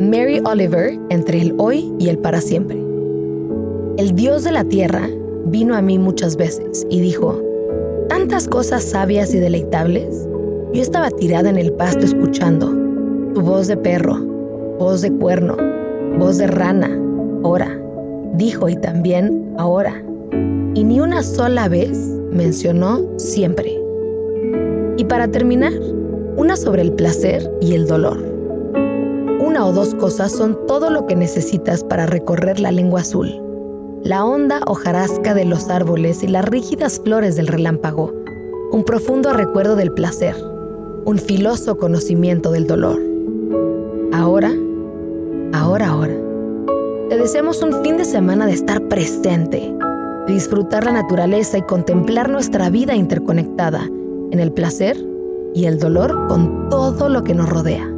Mary Oliver entre el hoy y el para siempre. El Dios de la tierra vino a mí muchas veces y dijo, tantas cosas sabias y deleitables. Yo estaba tirada en el pasto escuchando tu voz de perro, voz de cuerno, voz de rana, ora, dijo y también ahora. Y ni una sola vez mencionó siempre. Y para terminar, una sobre el placer y el dolor. O dos cosas son todo lo que necesitas para recorrer la lengua azul la honda hojarasca de los árboles y las rígidas flores del relámpago, un profundo recuerdo del placer, un filoso conocimiento del dolor. Ahora, ahora, ahora, te deseamos un fin de semana de estar presente, de disfrutar la naturaleza y contemplar nuestra vida interconectada en el placer y el dolor con todo lo que nos rodea.